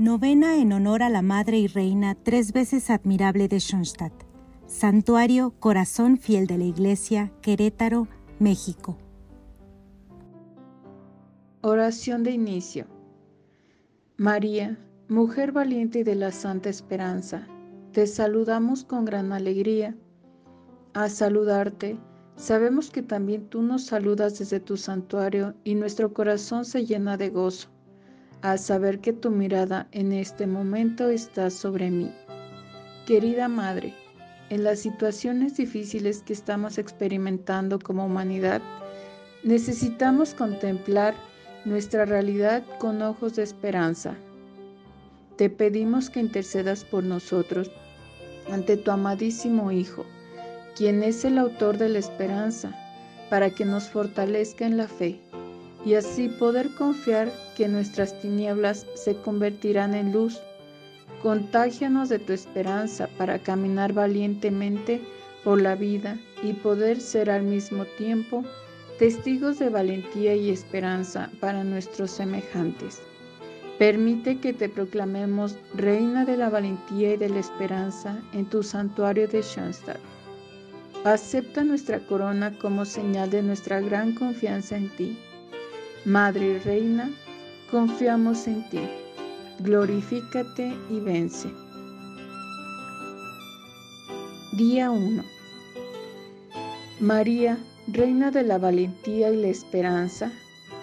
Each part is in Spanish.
Novena en honor a la Madre y Reina tres veces admirable de Schoenstatt. Santuario Corazón Fiel de la Iglesia, Querétaro, México. Oración de inicio. María, mujer valiente de la Santa Esperanza, te saludamos con gran alegría. A saludarte, sabemos que también tú nos saludas desde tu santuario y nuestro corazón se llena de gozo al saber que tu mirada en este momento está sobre mí. Querida Madre, en las situaciones difíciles que estamos experimentando como humanidad, necesitamos contemplar nuestra realidad con ojos de esperanza. Te pedimos que intercedas por nosotros ante tu amadísimo Hijo, quien es el autor de la esperanza, para que nos fortalezca en la fe y así poder confiar que nuestras tinieblas se convertirán en luz. Contágianos de tu esperanza para caminar valientemente por la vida y poder ser al mismo tiempo testigos de valentía y esperanza para nuestros semejantes. Permite que te proclamemos Reina de la Valentía y de la Esperanza en tu santuario de Schoenstatt. Acepta nuestra corona como señal de nuestra gran confianza en ti Madre y Reina, confiamos en ti. Glorifícate y vence. Día 1. María, Reina de la Valentía y la Esperanza,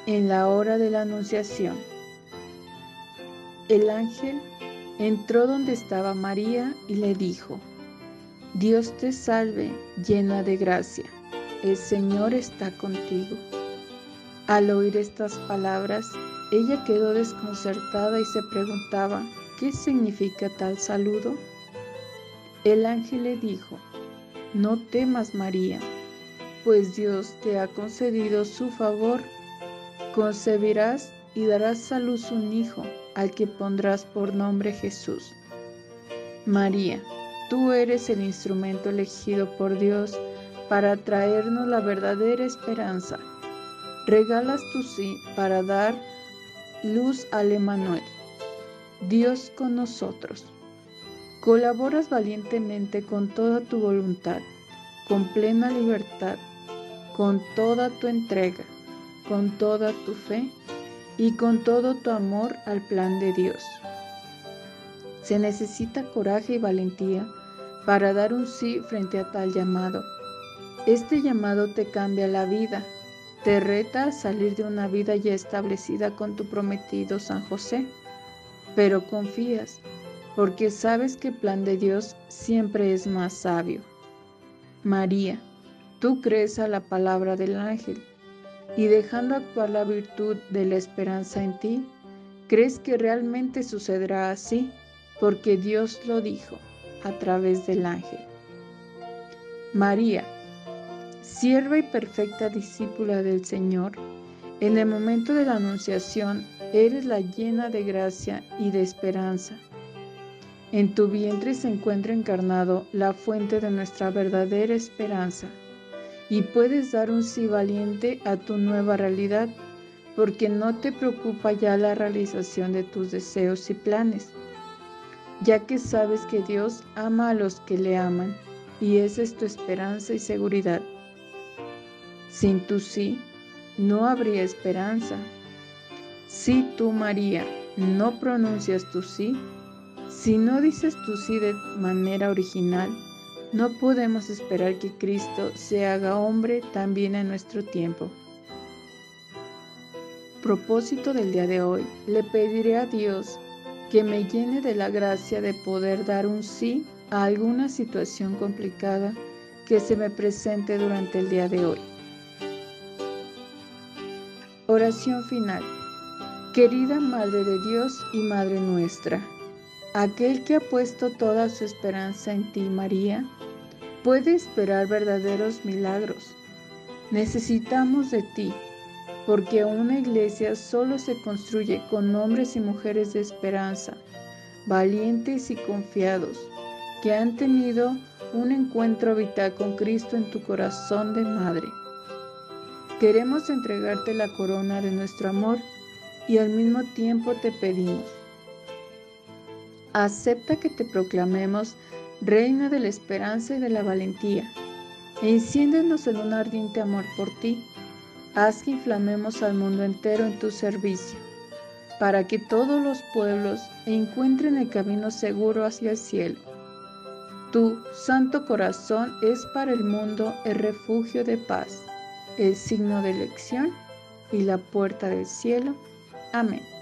en la hora de la Anunciación. El ángel entró donde estaba María y le dijo, Dios te salve, llena de gracia, el Señor está contigo. Al oír estas palabras, ella quedó desconcertada y se preguntaba, ¿qué significa tal saludo? El ángel le dijo, no temas María, pues Dios te ha concedido su favor. Concebirás y darás a luz un hijo, al que pondrás por nombre Jesús. María, tú eres el instrumento elegido por Dios para traernos la verdadera esperanza Regalas tu sí para dar luz al Emanuel, Dios con nosotros. Colaboras valientemente con toda tu voluntad, con plena libertad, con toda tu entrega, con toda tu fe y con todo tu amor al plan de Dios. Se necesita coraje y valentía para dar un sí frente a tal llamado. Este llamado te cambia la vida te reta a salir de una vida ya establecida con tu prometido San José, pero confías porque sabes que el plan de Dios siempre es más sabio. María, tú crees a la palabra del ángel y dejando actuar la virtud de la esperanza en ti, crees que realmente sucederá así porque Dios lo dijo a través del ángel. María, sierva y perfecta discípula del Señor, en el momento de la anunciación eres la llena de gracia y de esperanza. En tu vientre se encuentra encarnado la fuente de nuestra verdadera esperanza y puedes dar un sí valiente a tu nueva realidad porque no te preocupa ya la realización de tus deseos y planes, ya que sabes que Dios ama a los que le aman y esa es tu esperanza y seguridad. Sin tu sí, no habría esperanza. Si tú, María, no pronuncias tu sí, si no dices tu sí de manera original, no podemos esperar que Cristo se haga hombre también en nuestro tiempo. Propósito del día de hoy, le pediré a Dios que me llene de la gracia de poder dar un sí a alguna situación complicada que se me presente durante el día de hoy. Oración final. Querida Madre de Dios y Madre nuestra, aquel que ha puesto toda su esperanza en ti, María, puede esperar verdaderos milagros. Necesitamos de ti, porque una iglesia solo se construye con hombres y mujeres de esperanza, valientes y confiados, que han tenido un encuentro vital con Cristo en tu corazón de madre. Queremos entregarte la corona de nuestro amor y al mismo tiempo te pedimos, acepta que te proclamemos Reina de la esperanza y de la valentía, e enciéndenos en un ardiente amor por ti. Haz que inflamemos al mundo entero en tu servicio, para que todos los pueblos encuentren el camino seguro hacia el cielo. Tu Santo Corazón es para el mundo el refugio de paz, el signo de elección y la puerta del cielo. Amén.